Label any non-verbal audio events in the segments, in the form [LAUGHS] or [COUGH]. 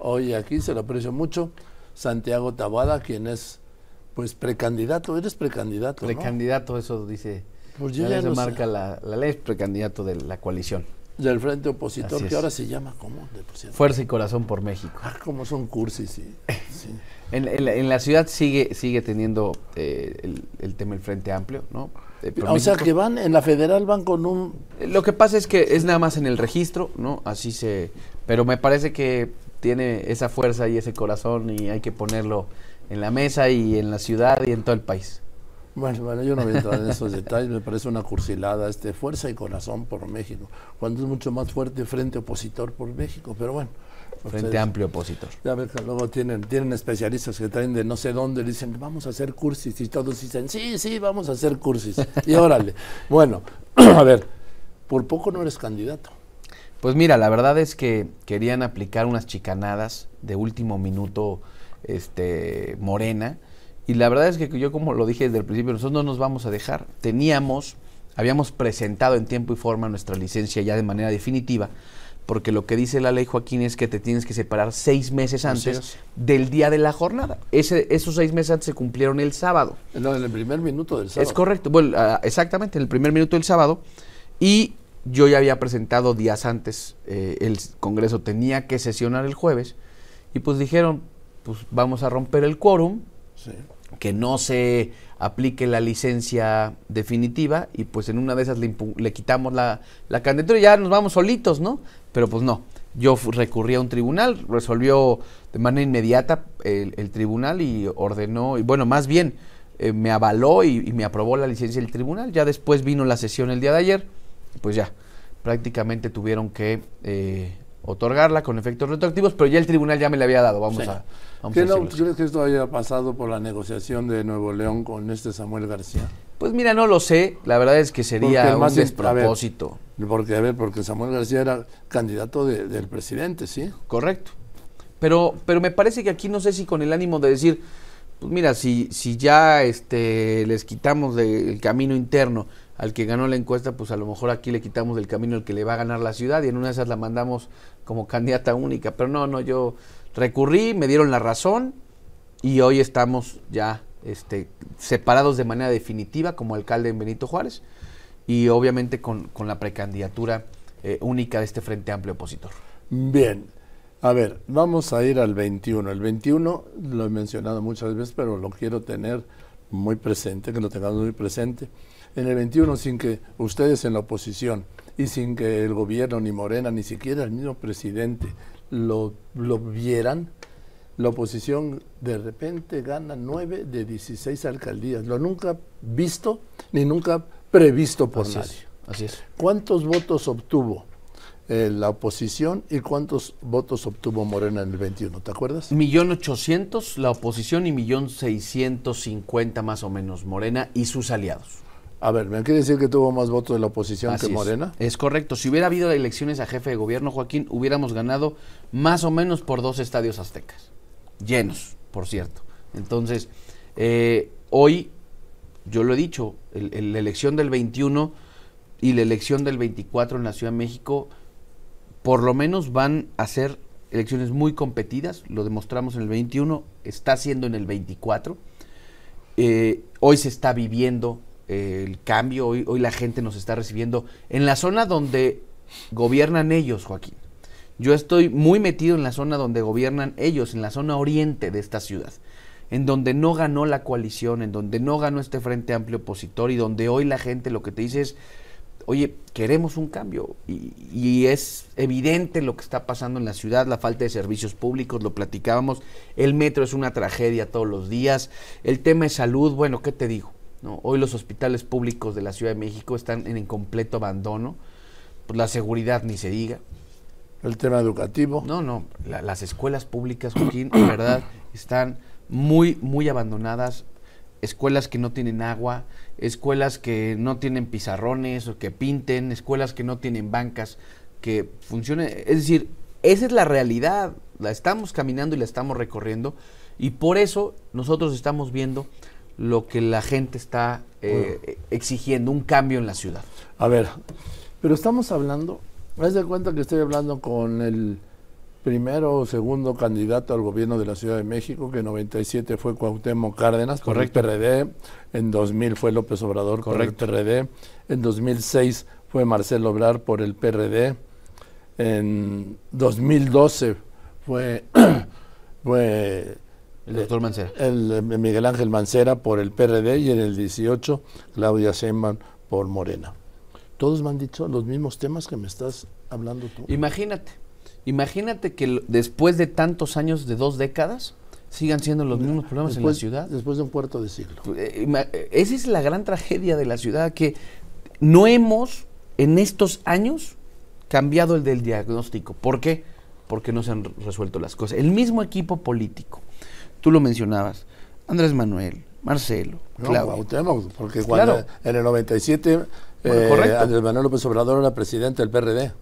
hoy aquí, se lo aprecio mucho. Santiago Tabada, quien es pues precandidato, eres precandidato. Precandidato, eso dice. Pues yo ya no marca la, la, ley, precandidato de la coalición. Del frente opositor, que ahora se llama, ¿cómo? Fuerza y Corazón por México. Ah, como son cursis, sí. [LAUGHS] en, la, ciudad sigue sigue teniendo eh, el, tema del Frente Amplio, ¿no? Eh, o sea, que van, en la federal van con un... Lo que pasa es que es nada más en el registro, ¿no? Así se... Pero me parece que tiene esa fuerza y ese corazón y hay que ponerlo en la mesa y en la ciudad y en todo el país. Bueno, bueno, yo no voy a entrar en esos detalles, me parece una cursilada, este, fuerza y corazón por México, cuando es mucho más fuerte frente opositor por México, pero bueno. Frente amplio opositor. Ya ves que luego tienen, tienen especialistas que traen de no sé dónde, dicen, vamos a hacer cursis, y todos dicen, sí, sí, vamos a hacer cursis. Y órale. [LAUGHS] bueno, [CLEARS THROAT] a ver, por poco no eres candidato. Pues mira, la verdad es que querían aplicar unas chicanadas de último minuto este, Morena, y la verdad es que yo, como lo dije desde el principio, nosotros no nos vamos a dejar. Teníamos, habíamos presentado en tiempo y forma nuestra licencia ya de manera definitiva, porque lo que dice la ley, Joaquín, es que te tienes que separar seis meses antes del día de la jornada. Ese, esos seis meses antes se cumplieron el sábado. No, en el primer minuto del sábado. Es correcto, bueno, ah, exactamente, en el primer minuto del sábado. Y yo ya había presentado días antes, eh, el Congreso tenía que sesionar el jueves, y pues dijeron, pues vamos a romper el quórum, que no se aplique la licencia definitiva y pues en una de esas le, quitamos la, la, candidatura y ya nos vamos solitos, ¿no? Pero pues no, yo recurrí a un tribunal, resolvió de manera inmediata el, tribunal y ordenó, y bueno, más bien eh, me avaló y, me aprobó la licencia del tribunal, ya después vino la sesión el día de ayer, pues ya, prácticamente tuvieron que eh, otorgarla con efectos retroactivos, pero ya el tribunal ya me la había dado, vamos a... Vamos ¿Qué no, crees que esto haya pasado por la negociación de Nuevo León con este Samuel García? Pues mira, no lo sé, la verdad es que sería un despropósito. porque, a ver, porque Samuel García era candidato del presidente, ¿sí? Correcto. Pero, pero me parece que aquí no sé si con el ánimo de decir, pues mira, si, si ya este, les quitamos del camino interno al que ganó la encuesta, pues a lo mejor aquí le quitamos del camino al que le va a ganar la ciudad y en una de esas la mandamos como candidata única. Pero no, no, yo recurrí, me dieron la razón y hoy estamos ya este, separados de manera definitiva como alcalde en Benito Juárez y obviamente con, la precandidatura eh, única de este Frente Amplio Opositor. Bien, a ver, vamos a ir al 21. El 21 lo he mencionado muchas veces, pero lo quiero tener muy presente, que lo tengamos muy presente. En el 21, sin que ustedes en la oposición y sin que el gobierno, ni Morena, ni siquiera el mismo presidente lo, lo vieran, la oposición de repente gana 9 de 16 alcaldías. Lo nunca visto ni nunca previsto por nadie. así es. ¿Cuántos votos obtuvo eh, la oposición y cuántos votos obtuvo Morena en el 21? ¿Te acuerdas? Millón ochocientos la oposición y millón seiscientos cincuenta más o menos Morena y sus aliados. A ver, ¿me quiere decir que tuvo más votos de la oposición que Morena? Es, correcto. Si hubiera habido elecciones a jefe de gobierno, Joaquín, hubiéramos ganado más o menos por dos estadios aztecas. Llenos, por cierto. Entonces, eh, hoy, yo lo he dicho, la elección del 21 y la elección del 24 en la Ciudad de México, por lo menos van a ser elecciones muy competidas. Lo demostramos en el 21, está siendo en el 24. Eh, hoy se está viviendo el cambio, hoy, hoy la gente nos está recibiendo en la zona donde gobiernan ellos, Joaquín. Yo estoy muy metido en la zona donde gobiernan ellos, en la zona oriente de esta ciudad, en donde no ganó la coalición, en donde no ganó este Frente Amplio opositor y donde hoy la gente lo que te dice es, oye, queremos un cambio. Y, y, es evidente lo que está pasando en la ciudad, la falta de servicios públicos, lo platicábamos, el metro es una tragedia todos los días, el tema de salud, bueno, ¿qué te digo? Hoy los hospitales públicos de la Ciudad de México están en completo abandono, pues la seguridad ni se diga. El tema educativo. No, no, las escuelas públicas, Joaquín, en verdad, están muy, muy abandonadas. Escuelas que no tienen agua, escuelas que no tienen pizarrones o que pinten, escuelas que no tienen bancas que funcionen. Es decir, esa es la realidad. La estamos caminando y la estamos recorriendo. Y por eso nosotros estamos viendo lo que la gente está eh, exigiendo, un cambio en la ciudad. A ver, pero estamos hablando, haz de cuenta que estoy hablando con el primero o segundo candidato al gobierno de la Ciudad de México, que en 97 fue Cuauhtémoc Cárdenas Correcto. por el PRD, en 2000 fue López Obrador Correcto. por el PRD, en 2006 fue Marcelo Obrar por el PRD, en 2012 fue, [CLEARS THROAT] fue El doctor Mancera. el, eh, Miguel Ángel Mancera por el PRD y en el 18 Claudia Sheinbaum por Morena. Todos me han dicho los mismos temas que me estás hablando tú. Imagínate, imagínate que después de tantos años, de dos décadas, sigan siendo los mismos problemas en la ciudad. Después de un cuarto de siglo. Eh, eh, Esa es la gran tragedia de la ciudad, que no hemos en estos años cambiado el del diagnóstico. ¿Por qué? Porque no se han re- resuelto las cosas. El mismo equipo político, tú lo mencionabas, Andrés Manuel, Marcelo, No, Claudia. Cuauhtémoc, porque cuando Claro. en el 97 Bueno, eh. Andrés Manuel López Obrador era presidente del PRD.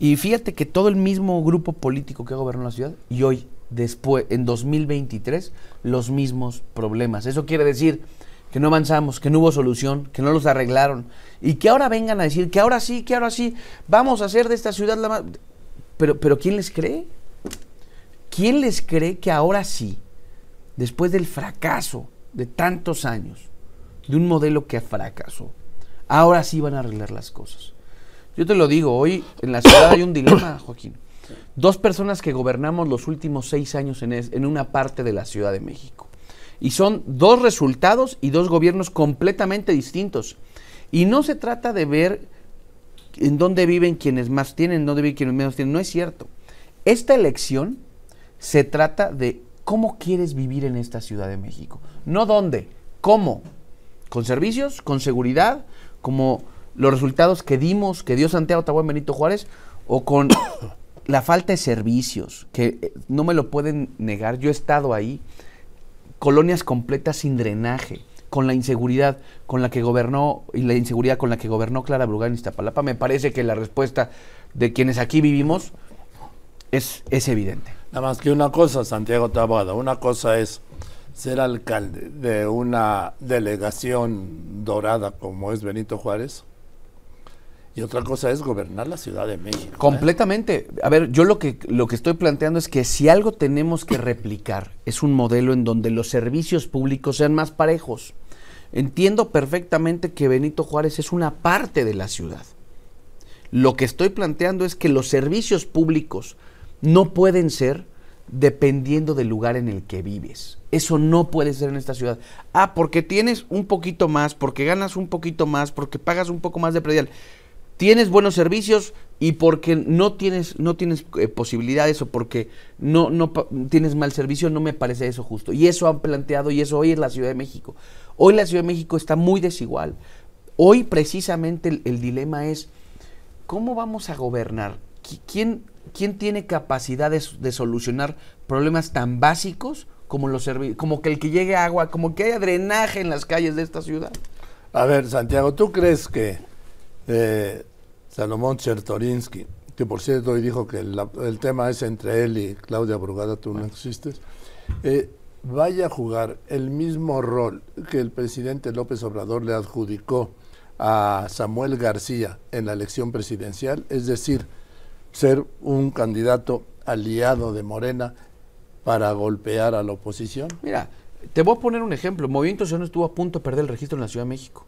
Y fíjate que todo el mismo grupo político que ha gobernado la ciudad y hoy, después, en 2023, los mismos problemas. Eso quiere decir que no avanzamos, que no hubo solución, que no los arreglaron y que ahora vengan a decir que ahora sí, que ahora sí, vamos a hacer de esta ciudad la más... Pero, pero ¿quién les cree? ¿Quién les cree que ahora sí, después del fracaso de tantos años, de un modelo que fracasó, ahora sí van a arreglar las cosas? Yo te lo digo, hoy en la ciudad hay un dilema, [COUGHS] Joaquín. Dos personas que gobernamos los últimos seis años en, es- en una parte de la Ciudad de México. Y son dos resultados y dos gobiernos completamente distintos. Y no se trata de ver en dónde viven quienes más tienen, en dónde viven quienes menos tienen. No es cierto. Esta elección se trata de cómo quieres vivir en esta Ciudad de México. No dónde, cómo. Con servicios, con seguridad, como los resultados que dimos, que dio Santiago Tahuán Benito Juárez, o con [COUGHS] la falta de servicios, que eh, no me lo pueden negar. Yo he estado ahí colonias completas sin drenaje, con la inseguridad con la que gobernó y la inseguridad con la que gobernó Clara Brugada en Iztapalapa, me parece que la respuesta de quienes aquí vivimos es, es evidente. Nada más que una cosa, Santiago Taboada, una cosa es ser alcalde de una delegación dorada como es Benito Juárez y otra cosa es gobernar la Ciudad de México. ¿eh? Completamente. A ver, yo lo que, lo que estoy planteando es que si algo tenemos que replicar es un modelo en donde los servicios públicos sean más parejos. Entiendo perfectamente que Benito Juárez es una parte de la ciudad. Lo que estoy planteando es que los servicios públicos no pueden ser dependiendo del lugar en el que vives. Eso no puede ser en esta ciudad. Ah, porque tienes un poquito más, porque ganas un poquito más, porque pagas un poco más de predial. Tienes buenos servicios y porque no tienes no tienes eh, posibilidades o porque no no tienes mal servicio, no me parece eso justo. Y eso han planteado y eso hoy es la Ciudad de México. Hoy la Ciudad de México está muy desigual. Hoy precisamente el dilema es ¿cómo vamos a gobernar? ¿Qui- ¿Quién, quién tiene capacidad de, solucionar problemas tan básicos como los como que el que llegue agua, como que haya drenaje en las calles de esta ciudad? A ver, Santiago, ¿tú crees que eh, Salomón Chertorinsky, que por cierto hoy dijo que el tema es entre él y Claudia Brugada, tú no existes, eh, vaya a jugar el mismo rol que el presidente López Obrador le adjudicó a Samuel García en la elección presidencial, es decir, ser un candidato aliado de Morena para golpear a la oposición? Mira, te voy a poner un ejemplo. Movimiento Ciudadano estuvo a punto de perder el registro en la Ciudad de México.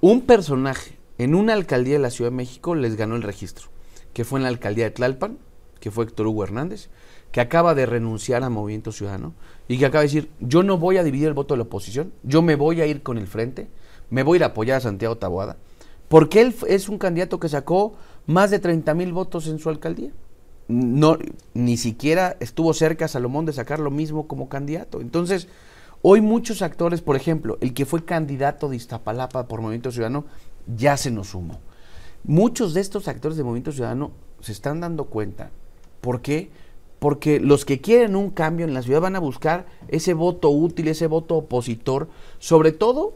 Un personaje en una alcaldía de la Ciudad de México les ganó el registro, que fue en la alcaldía de Tlalpan, que fue Héctor Hugo Hernández, que acaba de renunciar a Movimiento Ciudadano y que acaba de decir, yo no voy a dividir el voto de la oposición, yo me voy a ir con el frente, me voy a ir a apoyar a Santiago Taboada, porque él es un candidato que sacó más de 30 mil votos en su alcaldía. No, ni siquiera estuvo cerca Salomón de sacar lo mismo como candidato. Entonces, hoy muchos actores, por ejemplo, el que fue candidato de Iztapalapa por Movimiento Ciudadano, ya se nos sumó. Muchos de estos actores de Movimiento Ciudadano se están dando cuenta. ¿Por qué? Porque los que quieren un cambio en la ciudad van a buscar ese voto útil, ese voto opositor, sobre todo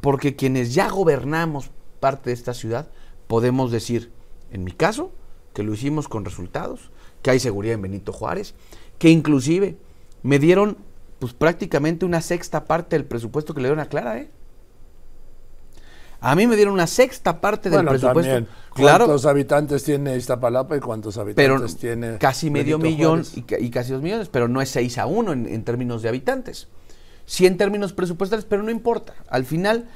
porque quienes ya gobernamos parte de esta ciudad podemos decir, en mi caso, que lo hicimos con resultados, que hay seguridad en Benito Juárez, que inclusive me dieron pues prácticamente una sexta parte del presupuesto que le dieron a Clara, ¿eh? A mí me dieron una sexta parte del Bueno, presupuesto. también, Claro, ¿Cuántos habitantes tiene Iztapalapa y cuántos pero habitantes tiene casi medio Benito millón y casi dos millones, pero no es 6 a 1 en, en términos de habitantes. Sí en términos presupuestales, pero no importa. Al final,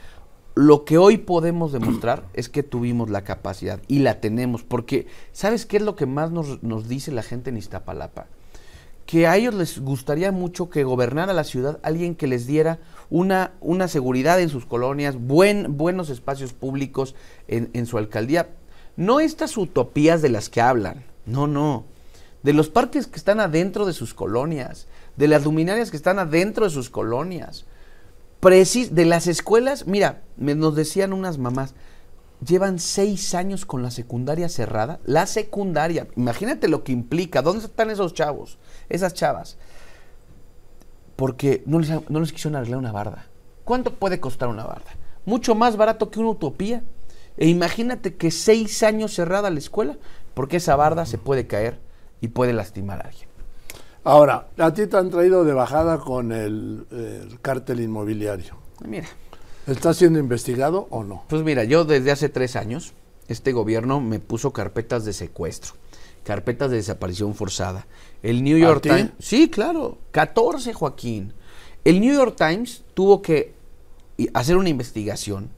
lo que hoy podemos demostrar [CLEARS THROAT] es que tuvimos la capacidad y la tenemos, porque ¿sabes qué es lo que más nos, nos dice la gente en Iztapalapa? Que a ellos les gustaría mucho que gobernara la ciudad alguien que les diera una, una seguridad en sus colonias, buen, buenos espacios públicos en, en su alcaldía. No estas utopías de las que hablan, no, no. De los parques que están adentro de sus colonias, de las luminarias que están adentro de sus colonias, precis de las escuelas. Mira, me, nos decían unas mamás, llevan seis años con la secundaria cerrada. La secundaria, imagínate lo que implica. ¿Dónde están esos chavos? Esas chavas. Porque no les, no les quisieron arreglar una barda. ¿Cuánto puede costar una barda? Mucho más barato que una utopía. E imagínate que seis años cerrada la escuela, porque esa barda se puede caer y puede lastimar a alguien. Ahora, a ti te han traído de bajada con el, el cártel inmobiliario. Mira, ¿Está siendo investigado o no? Pues mira, yo desde hace tres años, este gobierno me puso carpetas de secuestro, carpetas de desaparición forzada. El New York ti? Times. Sí, claro, 14, Joaquín. El New York Times tuvo que hacer una investigación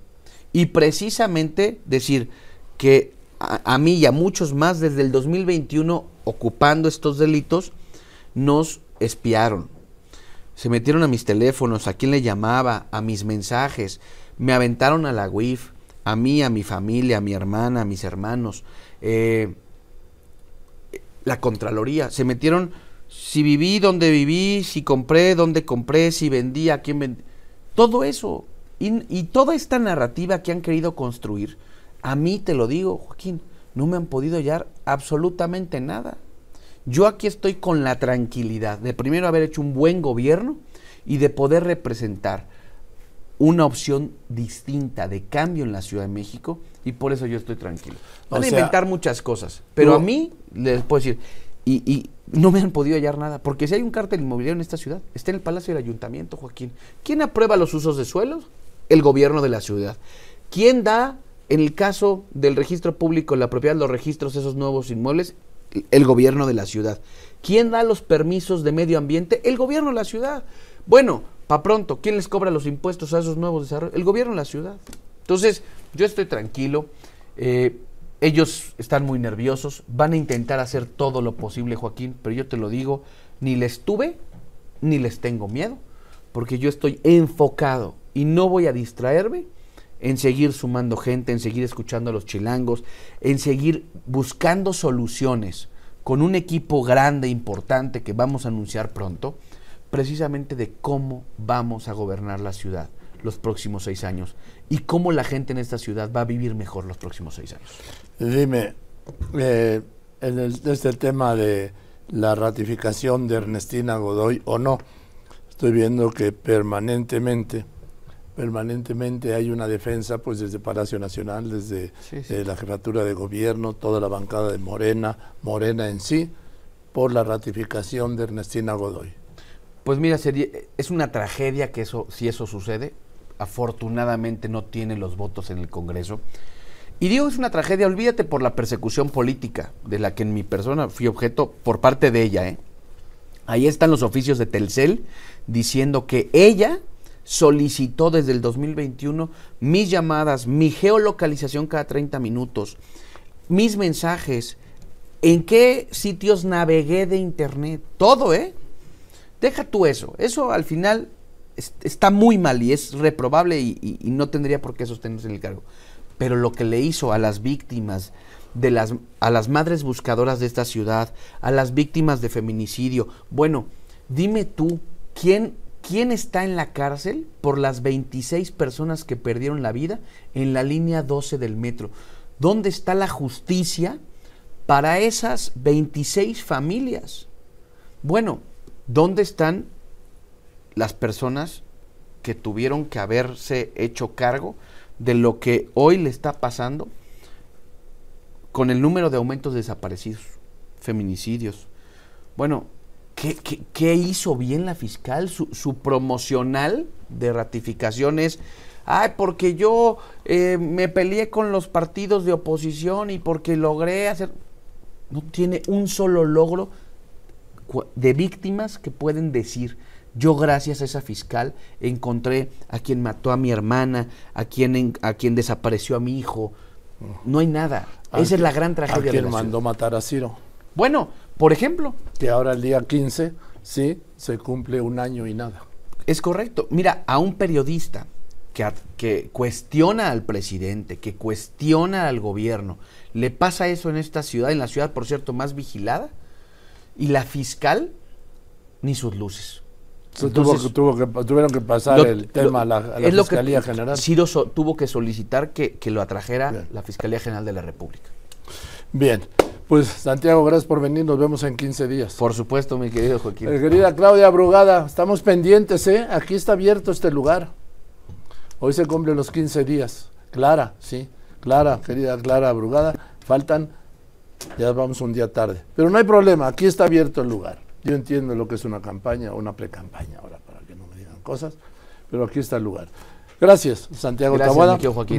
y precisamente decir que a, a mí y a muchos más desde el 2021 ocupando estos delitos nos espiaron, se metieron a mis teléfonos, a quién le llamaba, a mis mensajes, me aventaron a la WIF, a mí, a mi familia, a mi hermana, a mis hermanos, eh, la Contraloría, se metieron si viví, dónde viví, si compré, dónde compré, si vendí, a quién vendí, todo eso. Y, y toda esta narrativa que han querido construir, a mí te lo digo, Joaquín, no me han podido hallar absolutamente nada. Yo aquí estoy con la tranquilidad de primero haber hecho un buen gobierno y de poder representar una opción distinta de cambio en la Ciudad de México y por eso yo estoy tranquilo. O Van a sea, inventar muchas cosas, pero a mí les puedo decir, y, y no me han podido hallar nada, porque si hay un cártel inmobiliario en esta ciudad, está en el Palacio del Ayuntamiento, Joaquín. ¿Quién aprueba los usos de suelos? El gobierno de la ciudad. ¿Quién da, en el caso del registro público, la propiedad de los registros de esos nuevos inmuebles? El gobierno de la ciudad. ¿Quién da los permisos de medio ambiente? El gobierno de la ciudad. Bueno, para pronto, ¿quién les cobra los impuestos a esos nuevos desarrollos? El gobierno de la ciudad. Entonces, yo estoy tranquilo. eh, ellos están muy nerviosos, van a intentar hacer todo lo posible, Joaquín, pero yo te lo digo, ni les tuve, ni les tengo miedo, porque yo estoy enfocado y no voy a distraerme en seguir sumando gente, en seguir escuchando a los chilangos, en seguir buscando soluciones con un equipo grande, importante, que vamos a anunciar pronto, precisamente de cómo vamos a gobernar la ciudad los próximos seis años y cómo la gente en esta ciudad va a vivir mejor los próximos seis años. Dime, eh, en el, este tema de la ratificación de Ernestina Godoy o no, estoy viendo que permanentemente, permanentemente hay una defensa, pues desde Palacio Nacional, desde Sí, sí. eh, la jefatura de gobierno, toda la bancada de Morena, Morena en sí, por la ratificación de Ernestina Godoy. Pues mira, sería, es una tragedia que eso, si eso sucede. Afortunadamente no tiene los votos en el Congreso. Y digo es una tragedia, olvídate por la persecución política de la que en mi persona fui objeto por parte de ella. ¿eh? Ahí están los oficios de Telcel diciendo que ella solicitó desde el 2021 mis llamadas, mi geolocalización cada 30 minutos, mis mensajes, en qué sitios navegué de internet, todo, ¿eh? Deja tú eso. Eso al final es- está muy mal y es reprobable y no tendría por qué sostenerse en el cargo. Pero lo que le hizo a las víctimas, de las, a las madres buscadoras de esta ciudad, a las víctimas de feminicidio, bueno, dime tú, ¿quién, ¿quién está en la cárcel por las 26 personas que perdieron la vida en la línea 12 del metro? ¿Dónde está la justicia para esas 26 familias? Bueno, ¿dónde están las personas que tuvieron que haberse hecho cargo de lo que hoy le está pasando con el número de aumentos de desaparecidos, feminicidios? Bueno, ¿qué, qué- qué hizo bien la fiscal? Su, su promocional de ratificación es ay, porque yo eh, me peleé con los partidos de oposición y porque logré hacer... No tiene un solo logro de víctimas que pueden decir, yo gracias a esa fiscal encontré a quien mató a mi hermana, a quien, en- a quien desapareció a mi hijo. No hay nada. ¿A Esa es la gran ¿A tragedia de quién la mandó ciudad. matar a Ciro? Bueno, por ejemplo, Que ahora el día 15, sí, se cumple un año y nada. Es correcto. Mira, a un periodista que, que cuestiona al presidente, que cuestiona al gobierno, le pasa eso en esta ciudad, en la ciudad, por cierto, más vigilada, y la fiscal, ni sus luces. Entonces, tuvo tuvo que- tuvieron que pasar Lo- el tema a la, a la es lo que Fiscalía General. Ciro so- tuvo que solicitar que, que lo atrajera Bien. la Fiscalía General de la República. Bien, pues Santiago, gracias por venir, nos vemos en 15 días. Por supuesto, mi querido Joaquín. Eh, querida Claudia Brugada, estamos pendientes, ¿eh? Aquí está abierto este lugar. Hoy se cumplen los 15 días. Clara, sí, Clara, querida Clara Brugada, faltan, ya vamos un día tarde. Pero no hay problema, aquí está abierto el lugar. Yo entiendo lo que es una campaña o una pre-campaña ahora, para que no me digan cosas, pero aquí está el lugar. Gracias, Santiago Gracias, Taboada.